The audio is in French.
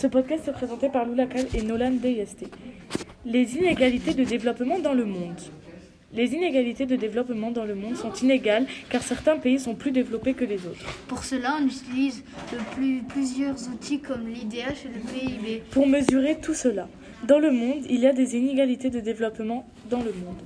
Ce podcast est présenté par Loulacal et Nolan DST. Les inégalités de développement dans le monde. Les inégalités de développement dans le monde sont inégales car certains pays sont plus développés que les autres. Pour cela, on utilise plusieurs outils comme l'IDH et le PIB. Pour mesurer tout cela, dans le monde, il y a des inégalités de développement dans le monde.